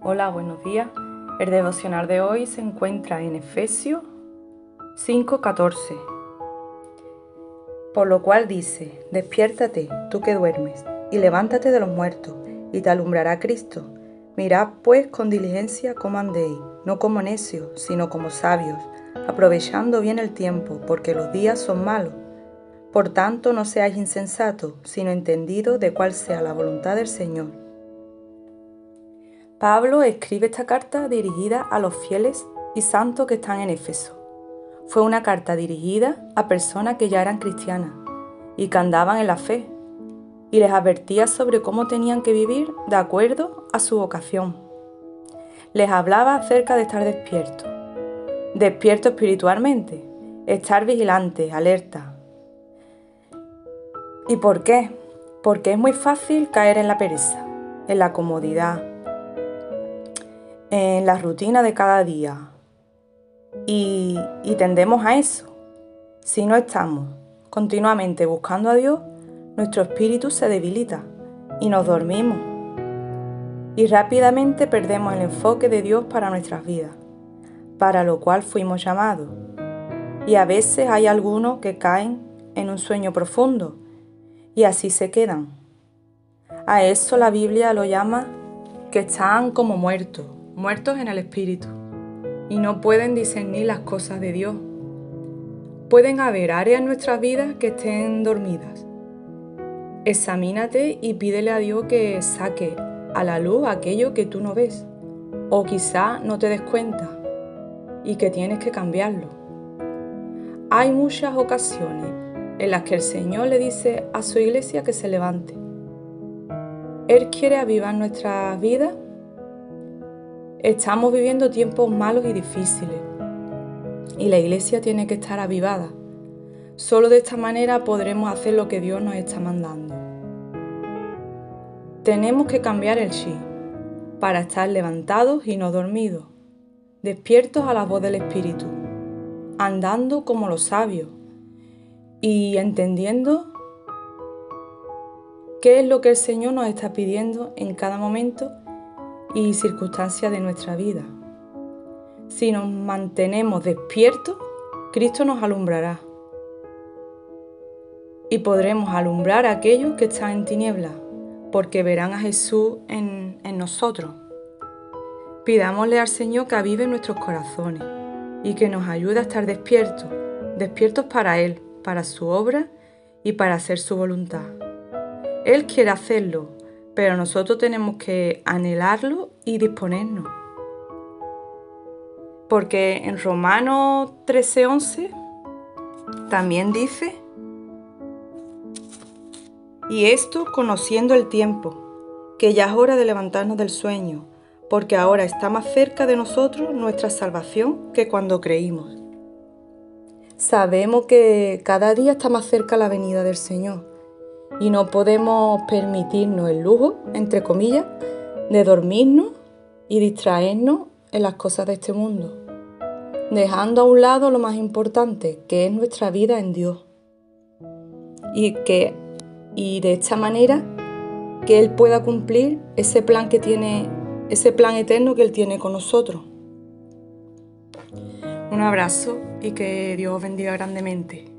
Hola, buenos días. El devocional de hoy se encuentra en Efesios 5:14. Por lo cual dice, despiértate, tú que duermes, y levántate de los muertos, y te alumbrará Cristo. Mirad pues con diligencia cómo andéis, no como necios, sino como sabios, aprovechando bien el tiempo, porque los días son malos. Por tanto, no seáis insensatos, sino entendidos de cuál sea la voluntad del Señor. Pablo escribe esta carta dirigida a los fieles y santos que están en Éfeso. Fue una carta dirigida a personas que ya eran cristianas y que andaban en la fe, y les advertía sobre cómo tenían que vivir de acuerdo a su vocación. Les hablaba acerca de estar despiertos, despiertos espiritualmente, estar vigilantes, alerta, ¿Y por qué? Porque es muy fácil caer en la pereza, en la comodidad, en la rutina de cada día. Y, tendemos a eso. Si no estamos continuamente buscando a Dios, nuestro espíritu se debilita y nos dormimos. Y rápidamente perdemos el enfoque de Dios para nuestras vidas, para lo cual fuimos llamados. Y a veces hay algunos que caen en un sueño profundo y así se quedan. A eso la Biblia lo llama que están como muertos, muertos en el espíritu, y no pueden discernir las cosas de Dios. Pueden haber áreas en nuestras vidas que estén dormidas. Examínate y pídele a Dios que saque a la luz aquello que tú no ves, o quizá no te des cuenta y que tienes que cambiarlo. Hay muchas ocasiones en las que el Señor le dice a su iglesia que se levante. Él quiere avivar nuestras vidas. Estamos viviendo tiempos malos y difíciles y la iglesia tiene que estar avivada. Solo de esta manera podremos hacer lo que Dios nos está mandando. Tenemos que cambiar el chi para estar levantados y no dormidos, despiertos a la voz del Espíritu, andando como los sabios, y entendiendo qué es lo que el Señor nos está pidiendo en cada momento y circunstancia de nuestra vida. Si nos mantenemos despiertos, Cristo nos alumbrará y podremos alumbrar a aquellos que están en tinieblas, porque verán a Jesús en, en nosotros. Pidámosle al Señor que avive nuestros corazones y que nos ayude a estar despiertos, despiertos para Él, para su obra y para hacer su voluntad. Él quiere hacerlo, pero nosotros tenemos que anhelarlo y disponernos. Porque en Romanos 13:11 también dice, y esto conociendo el tiempo, que ya es hora de levantarnos del sueño, porque ahora está más cerca de nosotros nuestra salvación que cuando creímos. Sabemos que cada día está más cerca la venida del Señor y no podemos permitirnos el lujo, entre comillas, de dormirnos y distraernos en las cosas de este mundo, dejando a un lado lo más importante, que es nuestra vida en Dios. Y que y de esta manera que él pueda cumplir ese plan que tiene ese plan eterno que él tiene con nosotros. Un abrazo y que Dios bendiga grandemente.